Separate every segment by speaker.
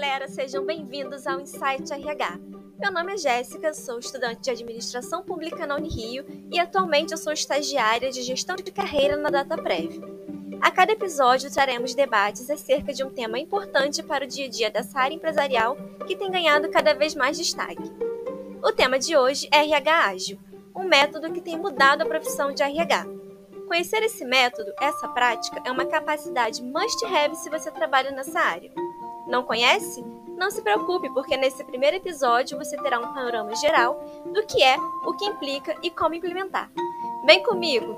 Speaker 1: galera, sejam bem-vindos ao Insight RH. Meu nome é Jéssica, sou estudante de Administração Pública na Unirio e atualmente eu sou estagiária de Gestão de Carreira na DataPrev. A cada episódio traremos debates acerca de um tema importante para o dia a dia dessa área empresarial que tem ganhado cada vez mais destaque. O tema de hoje é RH Ágil, um método que tem mudado a profissão de RH. Conhecer esse método, essa prática, é uma capacidade must-have se você trabalha nessa área. Não conhece? Não se preocupe, porque nesse primeiro episódio você terá um panorama geral do que é, o que implica e como implementar. Vem comigo!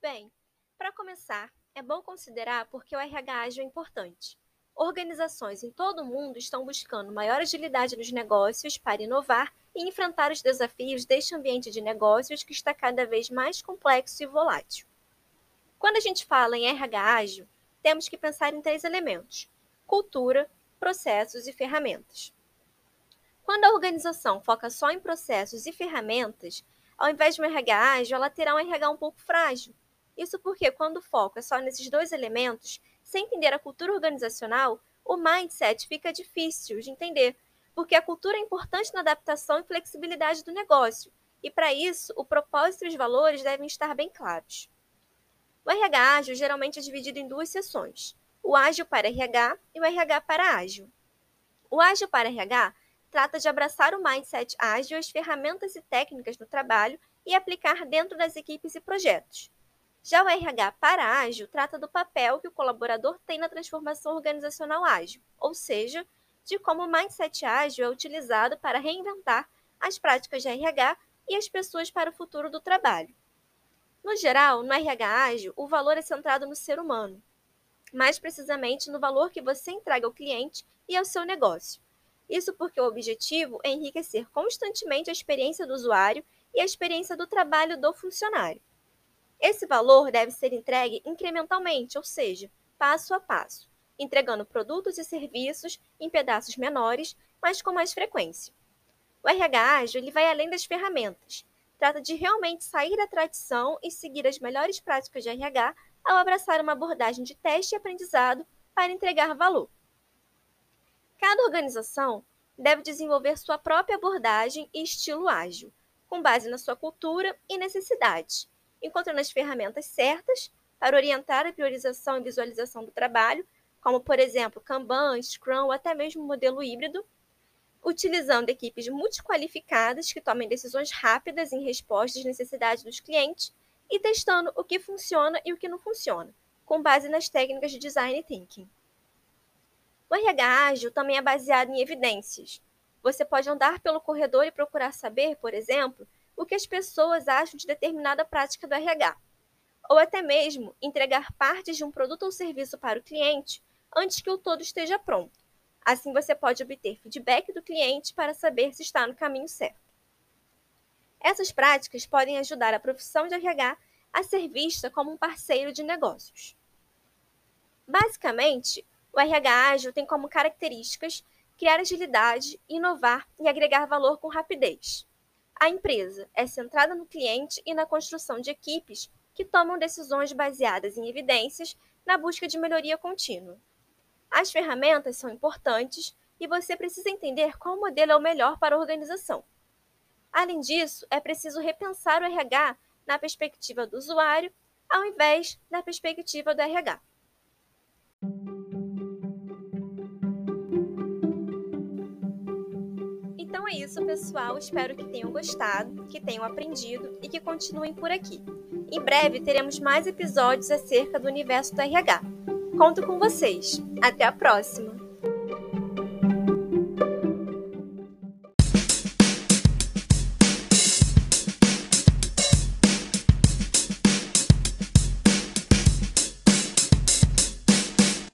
Speaker 1: Bem, para começar, é bom considerar porque o RH ágil é importante. Organizações em todo o mundo estão buscando maior agilidade nos negócios para inovar e enfrentar os desafios deste ambiente de negócios que está cada vez mais complexo e volátil. Quando a gente fala em RH ágil, temos que pensar em três elementos: cultura, processos e ferramentas. Quando a organização foca só em processos e ferramentas, ao invés de um RH ágil, ela terá um RH um pouco frágil. Isso porque, quando o foco é só nesses dois elementos, sem entender a cultura organizacional, o mindset fica difícil de entender, porque a cultura é importante na adaptação e flexibilidade do negócio, e para isso, o propósito e os valores devem estar bem claros. O RH ágil geralmente é dividido em duas seções: o ágil para RH e o RH para ágil. O ágil para RH trata de abraçar o mindset ágil, as ferramentas e técnicas no trabalho e aplicar dentro das equipes e projetos. Já o RH para ágil trata do papel que o colaborador tem na transformação organizacional ágil, ou seja, de como o mindset ágil é utilizado para reinventar as práticas de RH e as pessoas para o futuro do trabalho. No geral, no RH ágil, o valor é centrado no ser humano, mais precisamente no valor que você entrega ao cliente e ao seu negócio. Isso porque o objetivo é enriquecer constantemente a experiência do usuário e a experiência do trabalho do funcionário. Esse valor deve ser entregue incrementalmente, ou seja, passo a passo, entregando produtos e serviços em pedaços menores, mas com mais frequência. O RH ágil ele vai além das ferramentas trata de realmente sair da tradição e seguir as melhores práticas de RH ao abraçar uma abordagem de teste e aprendizado para entregar valor. Cada organização deve desenvolver sua própria abordagem e estilo ágil, com base na sua cultura e necessidades, encontrando as ferramentas certas para orientar a priorização e visualização do trabalho, como, por exemplo, Kanban, Scrum ou até mesmo modelo híbrido, utilizando equipes multiqualificadas que tomem decisões rápidas em resposta às necessidades dos clientes e testando o que funciona e o que não funciona, com base nas técnicas de design thinking. O RH ágil também é baseado em evidências. Você pode andar pelo corredor e procurar saber, por exemplo, o que as pessoas acham de determinada prática do RH, ou até mesmo entregar partes de um produto ou serviço para o cliente antes que o todo esteja pronto Assim você pode obter feedback do cliente para saber se está no caminho certo. Essas práticas podem ajudar a profissão de RH a ser vista como um parceiro de negócios. Basicamente, o RH ágil tem como características criar agilidade, inovar e agregar valor com rapidez. A empresa é centrada no cliente e na construção de equipes que tomam decisões baseadas em evidências na busca de melhoria contínua. As ferramentas são importantes e você precisa entender qual modelo é o melhor para a organização. Além disso, é preciso repensar o RH na perspectiva do usuário, ao invés da perspectiva do RH. Então é isso, pessoal. Espero que tenham gostado, que tenham aprendido e que continuem por aqui. Em breve teremos mais episódios acerca do universo do RH. Conto com vocês. Até a próxima!